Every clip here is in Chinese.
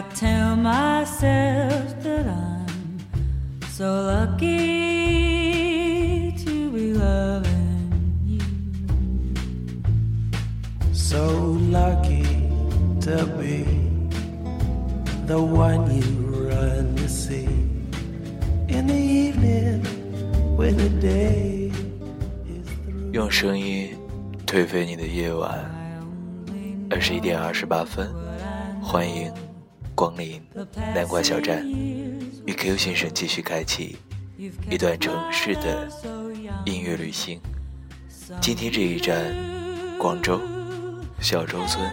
I tell myself that I'm so lucky to be loving you. So lucky to be the one you run to see in the evening when the day is through. 用声音颓废你的夜晚。二十一点二十八分，欢迎光临南瓜小站，与 Q 先生继续开启一段城市的音乐旅行。今天这一站，广州小洲村。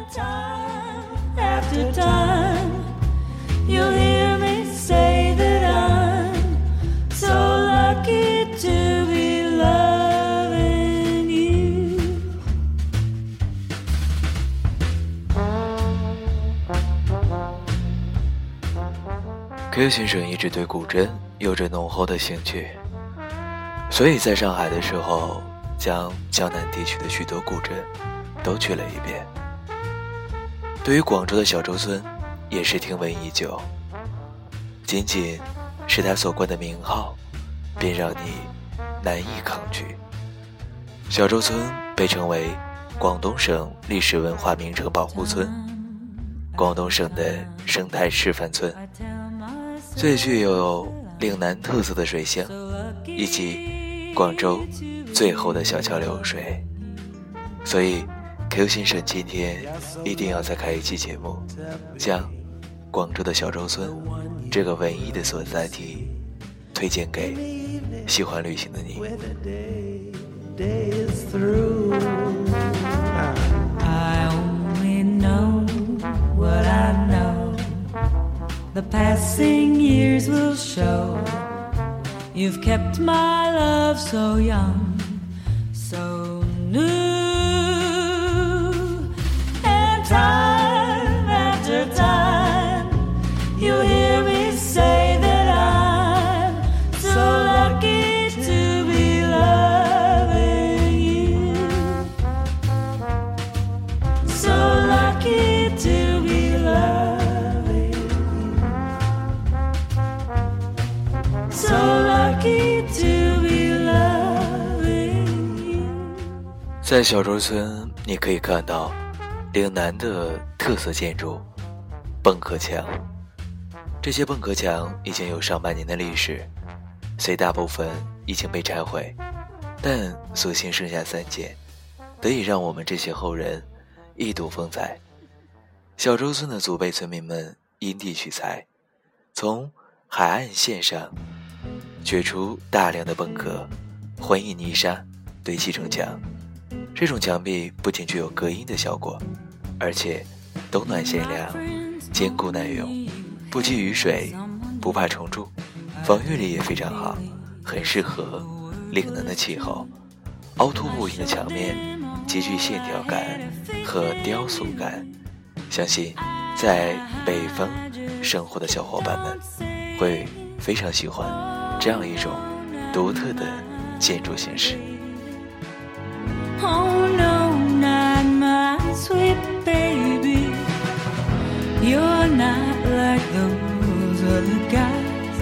Q 先生一直对古筝有着浓厚的兴趣，所以在上海的时候，将江南地区的许多古镇都去了一遍。对于广州的小洲村，也是听闻已久。仅仅是他所冠的名号，便让你难以抗拒。小洲村被称为广东省历史文化名城保护村，广东省的生态示范村。最具有岭南特色的水乡，以及广州最后的小桥流水，所以 Q 先生今天一定要再开一期节目，将广州的小洲村这个文艺的所在地推荐给喜欢旅行的你。The passing years will show. You've kept my love so young, so new. 在小洲村，你可以看到岭南的特色建筑——蚌壳墙。这些蚌壳墙已经有上百年的历史，虽大部分已经被拆毁，但所幸剩下三件，得以让我们这些后人一睹风采。小洲村的祖辈村民们因地取材，从海岸线上掘出大量的蚌壳，混以泥沙堆砌成墙。这种墙壁不仅具有隔音的效果，而且冬暖夏凉，坚固耐用，不积雨水，不怕虫蛀，防御力也非常好，很适合岭南的气候。凹凸不平的墙面极具线条感和雕塑感，相信在北方生活的小伙伴们会非常喜欢这样一种独特的建筑形式。Sweet baby. You're not like those other guys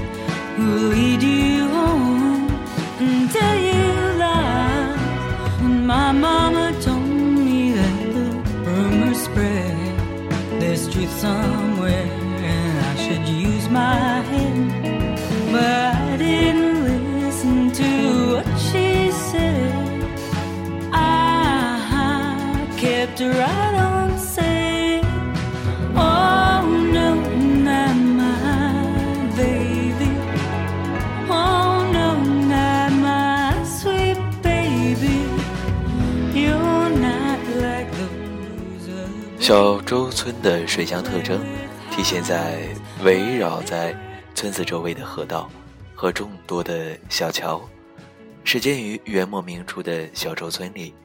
who lead you home and tell you lies. And my mama told me that the rumors spread there's truth somewhere and I should use my 小洲村的水乡特征体现在围绕在村子周围的河道和众多的小桥。始建于元末明初的小洲村里，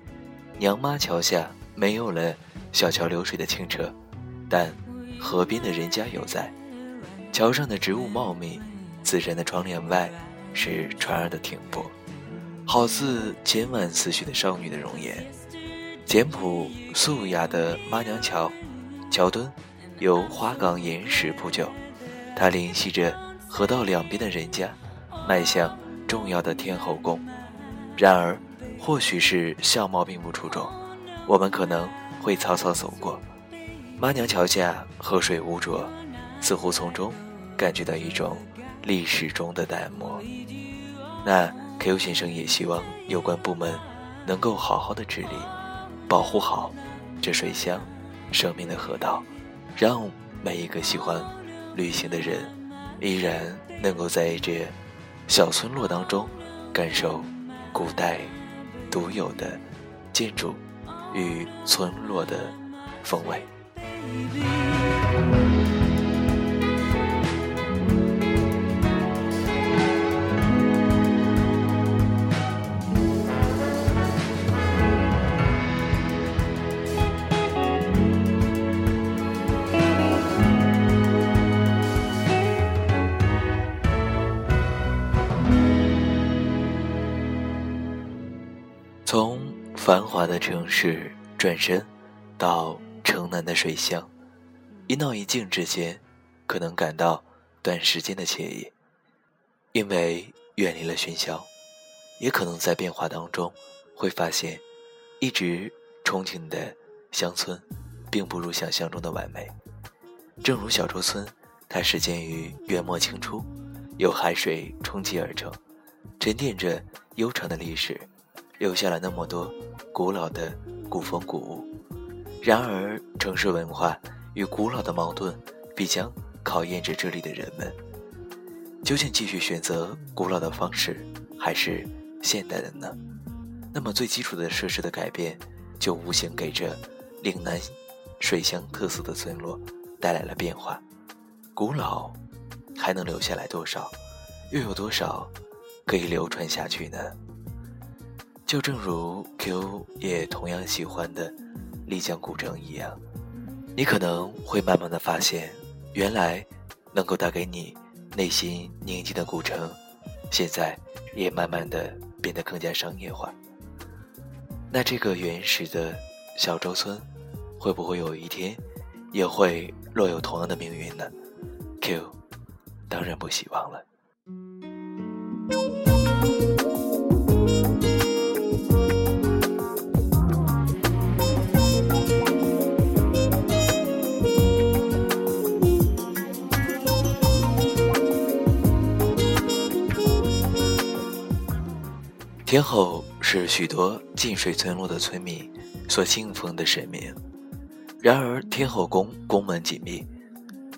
娘妈桥下没有了小桥流水的清澈，但河边的人家犹在。桥上的植物茂密，自然的窗帘外是船儿的停泊，好似千万思绪的少女的容颜。简朴素雅的妈娘桥，桥墩由花岗岩石铺就，它联系着河道两边的人家，迈向重要的天后宫。然而，或许是相貌并不出众，我们可能会草草走过。妈娘桥下河水污浊，似乎从中感觉到一种历史中的淡漠。那 Q 先生也希望有关部门能够好好的治理，保护好这水乡生命的河道，让每一个喜欢旅行的人依然能够在这小村落当中感受古代独有的建筑与村落的风味。的城市转身到。城南的水乡，一闹一静之间，可能感到短时间的惬意，因为远离了喧嚣；也可能在变化当中，会发现一直憧憬的乡村，并不如想象中的完美。正如小洲村，它始建于元末清初，由海水冲击而成，沉淀着悠长的历史，留下了那么多古老的古风古物。然而，城市文化与古老的矛盾，必将考验着这里的人们。究竟继续选择古老的方式，还是现代的呢？那么，最基础的设施的改变，就无形给这岭南水乡特色的村落带来了变化。古老还能留下来多少？又有多少可以流传下去呢？就正如 Q 也同样喜欢的。丽江古城一样，你可能会慢慢的发现，原来能够带给你内心宁静的古城，现在也慢慢的变得更加商业化。那这个原始的小洲村，会不会有一天也会落有同样的命运呢？Q，当然不希望了。天后是许多近水村落的村民所信奉的神明，然而天后宫宫门紧闭。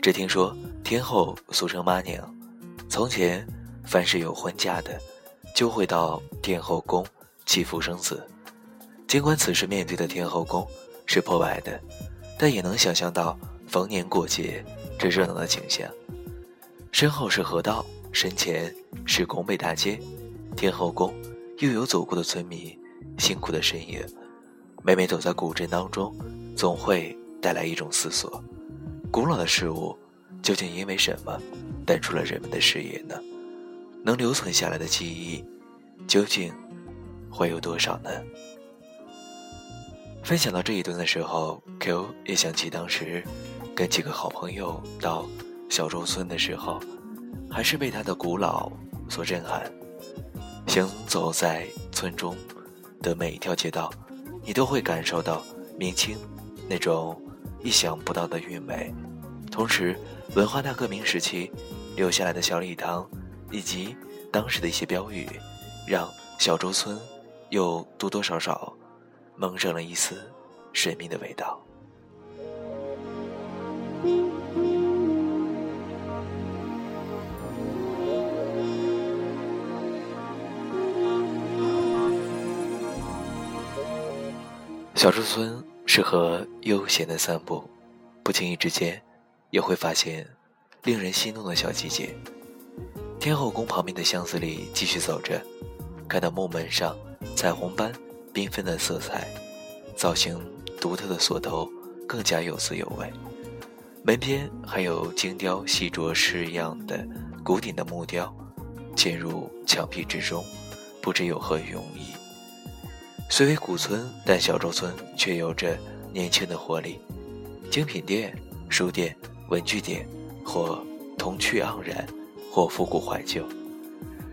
只听说天后俗称妈娘，从前凡是有婚嫁的，就会到天后宫祈福生子。尽管此时面对的天后宫是破败的，但也能想象到逢年过节这热闹的景象。身后是河道，身前是拱北大街，天后宫。又有走过的村民，辛苦的身影，每每走在古镇当中，总会带来一种思索：古老的事物究竟因为什么淡出了人们的视野呢？能留存下来的记忆，究竟会有多少呢？分享到这一段的时候，Q 也想起当时跟几个好朋友到小洲村的时候，还是被它的古老所震撼。行走在村中的每一条街道，你都会感受到明清那种意想不到的韵味。同时，文化大革命时期留下来的小礼堂，以及当时的一些标语，让小洲村又多多少少蒙上了一丝神秘的味道。小洲村适合悠闲的散步，不经意之间，也会发现令人心动的小细节。天后宫旁边的巷子里继续走着，看到木门上彩虹般缤纷的色彩，造型独特的锁头更加有滋有味。门边还有精雕细琢式样的古典的木雕，嵌入墙壁之中，不知有何用意。虽为古村，但小洲村却有着年轻的活力。精品店、书店、文具店，或童趣盎然，或复古怀旧。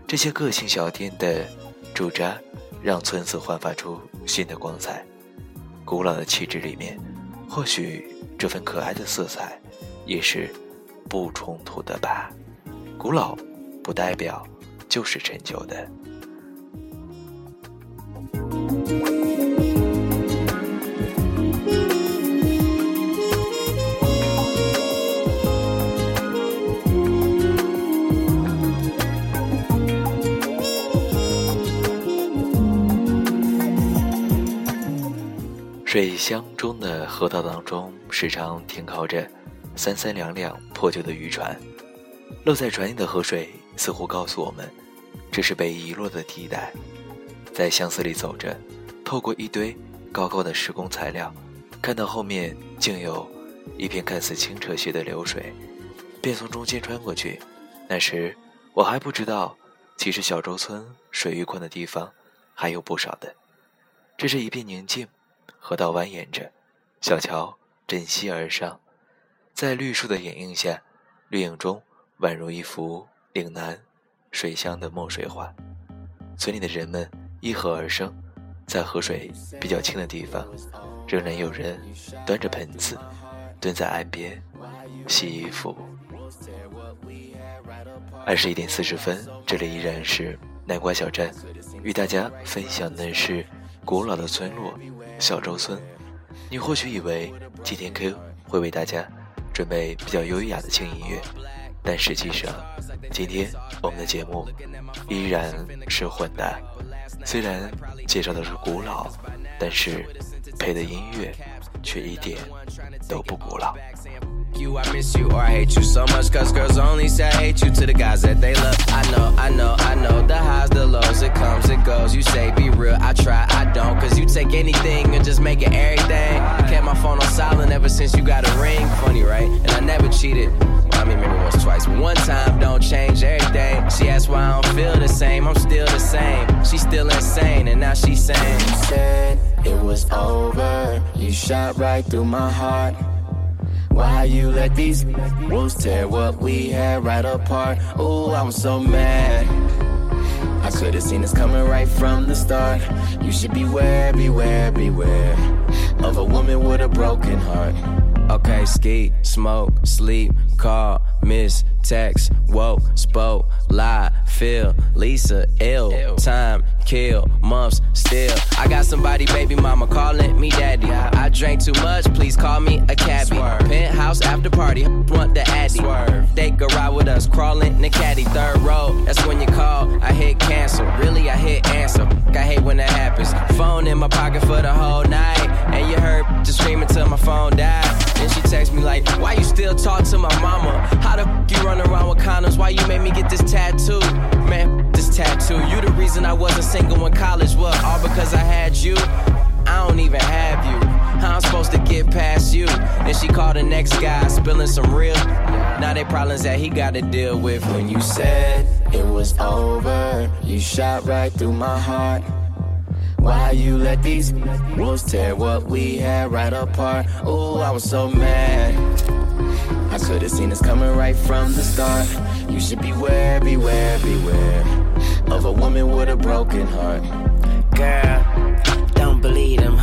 这些个性小店的驻扎，让村子焕发出新的光彩。古老的气质里面，或许这份可爱的色彩，也是不冲突的吧。古老，不代表就是陈旧的。水乡中的河道当中，时常停靠着三三两两破旧的渔船。漏在船里的河水似乎告诉我们，这是被遗落的地带。在相思里走着，透过一堆高高的施工材料，看到后面竟有一片看似清澈些的流水，便从中间穿过去。那时我还不知道，其实小洲村水域宽的地方还有不少的。这是一片宁静。河道蜿蜒着，小桥枕溪而上，在绿树的掩映下，绿影中宛如一幅岭南水乡的墨水画。村里的人们依河而生，在河水比较清的地方，仍然有人端着盆子蹲在岸边洗衣服。二十一点四十分，这里依然是南瓜小站，与大家分享的是古老的村落。小洲村，你或许以为今天 Q 会为大家准备比较优雅的轻音乐，但实际上，今天我们的节目依然是混的。虽然介绍的是古老，但是配的音乐却一点都不古老。You, I miss you, or I hate you so much. Cause girls only say I hate you to the guys that they love. I know, I know, I know the highs, the lows, it comes, it goes. You say be real, I try, I don't. Cause you take anything and just make it everything. I kept my phone on silent ever since you got a ring. Funny, right? And I never cheated. I mean, maybe once, twice. One time don't change everything. She asked why I don't feel the same. I'm still the same. She's still insane, and now she's saying, You said it was over. You shot right through my heart. Why you let these wolves tear what we had right apart? Oh, I'm so mad. I could've seen this coming right from the start. You should beware, beware, beware of a woman with a broken heart. Okay, ski, smoke, sleep, call, miss, text, woke, spoke, lie, feel, Lisa, ill, time, kill, months, still. I got somebody, baby mama, calling me daddy. I drank too much, please call me a cabbie. Penthouse after party, want the addy. They go ride with us, crawling in the caddy. Third row, that's when you call. I hit cancel, really I hit answer. I hate when that happens. Phone in my pocket for the whole night, and you heard just screaming till my phone died. Then she text me like, Why you still talk to my mama? How the f you run around with condoms? Why you made me get this tattoo? Man, this tattoo. You the reason I wasn't single in college. What? All because I had you? I don't even have you. How I'm supposed to get past you? Then she called the next guy, spilling some real. Now they problems that he got to deal with. When you said it was over, you shot right through my heart. Why you let these wolves tear what we had right apart? Oh, I was so mad. I could have seen this coming right from the start. You should beware, beware, beware of a woman with a broken heart. Girl, don't believe them.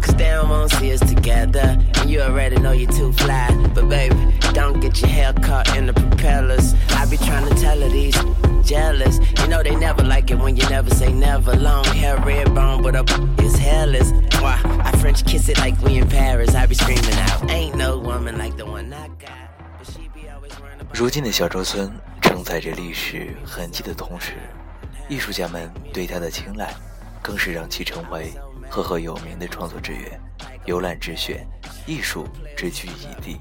Cause they don't want to see us together. And you already know you're too fly. But baby, don't get your hair caught in the propellers. I be trying to tell her these jealous. You know they never like it when you never say never. Long hair, red bone, but up is hairless. Why? I French kiss it like we in Paris. I 如今的小洲村承载着历史痕迹的同时，艺术家们对它的青睐，更是让其成为赫赫有名的创作之源、游览之选、艺术之聚义地。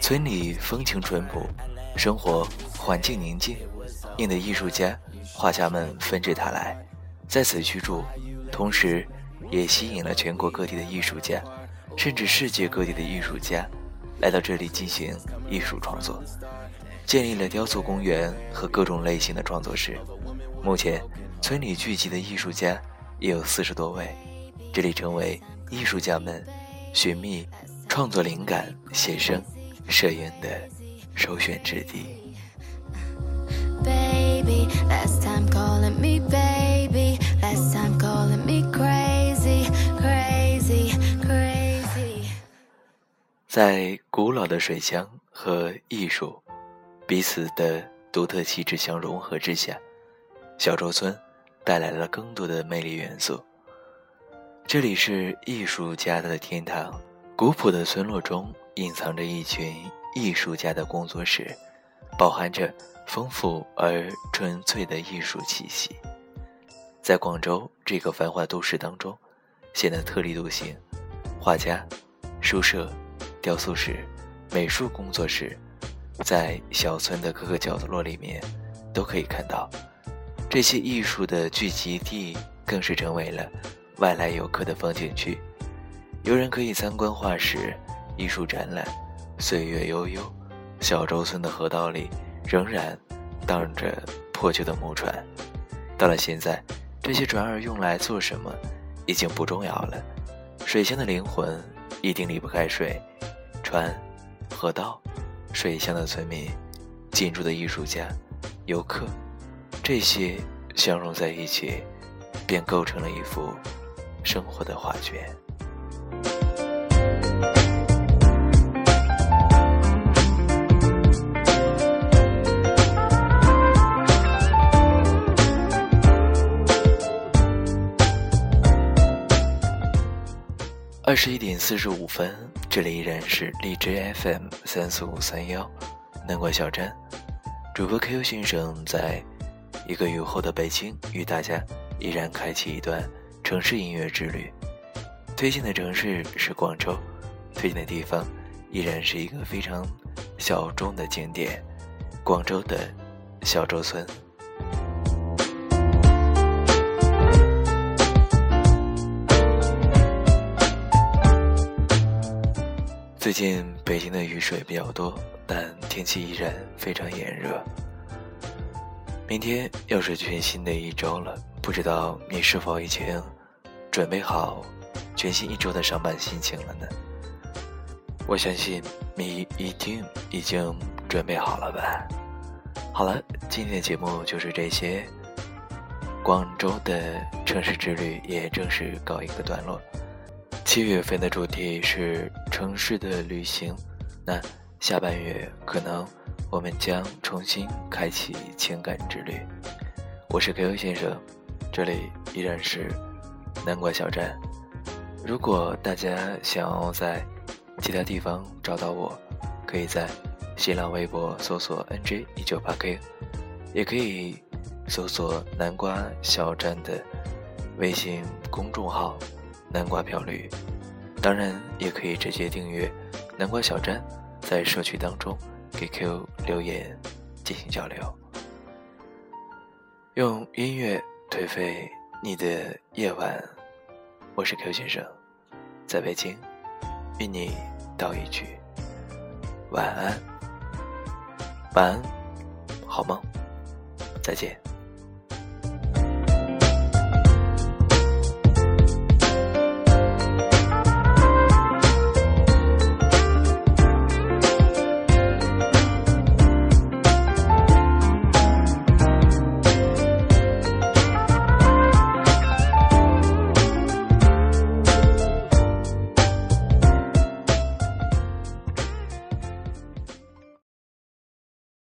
村里风情淳朴，生活环境宁静。引得艺术家、画家们纷至沓来，在此居住，同时也吸引了全国各地的艺术家，甚至世界各地的艺术家来到这里进行艺术创作，建立了雕塑公园和各种类型的创作室。目前，村里聚集的艺术家也有四十多位，这里成为艺术家们寻觅。创作灵感、写生、摄影的首选之地。baby. Last time calling me 在古老的水乡和艺术彼此的独特气质相融合之下，小洲村带来了更多的魅力元素。这里是艺术家的天堂，古朴的村落中隐藏着一群艺术家的工作室，饱含着。丰富而纯粹的艺术气息，在广州这个繁华都市当中显得特立独行。画家、书社、雕塑室、美术工作室，在小村的各个角落里面都可以看到。这些艺术的聚集地，更是成为了外来游客的风景区。游人可以参观画室、艺术展览。岁月悠悠，小洲村的河道里。仍然荡着破旧的木船，到了现在，这些船儿用来做什么已经不重要了。水乡的灵魂一定离不开水、船、河道。水乡的村民、进驻的艺术家、游客，这些相融在一起，便构成了一幅生活的画卷。二十一点四十五分，这里依然是荔枝 FM 三四五三幺，南瓜小站，主播 Q 先生在一个雨后的北京，与大家依然开启一段城市音乐之旅。推荐的城市是广州，推荐的地方依然是一个非常小众的景点——广州的小洲村。最近北京的雨水比较多，但天气依然非常炎热。明天又是全新的一周了，不知道你是否已经准备好全新一周的上班心情了呢？我相信你一定已经准备好了吧。好了，今天的节目就是这些，广州的城市之旅也正式告一个段落。七月份的主题是城市的旅行，那下半月可能我们将重新开启情感之旅。我是 KO 先生，这里依然是南瓜小站。如果大家想要在其他地方找到我，可以在新浪微博搜索 NJ 一九八 K，也可以搜索南瓜小站的微信公众号。南瓜漂绿，当然也可以直接订阅。南瓜小站，在社区当中给 Q 留言进行交流，用音乐颓废你的夜晚。我是 Q 先生，在北京，与你道一句晚安，晚安，好梦，再见。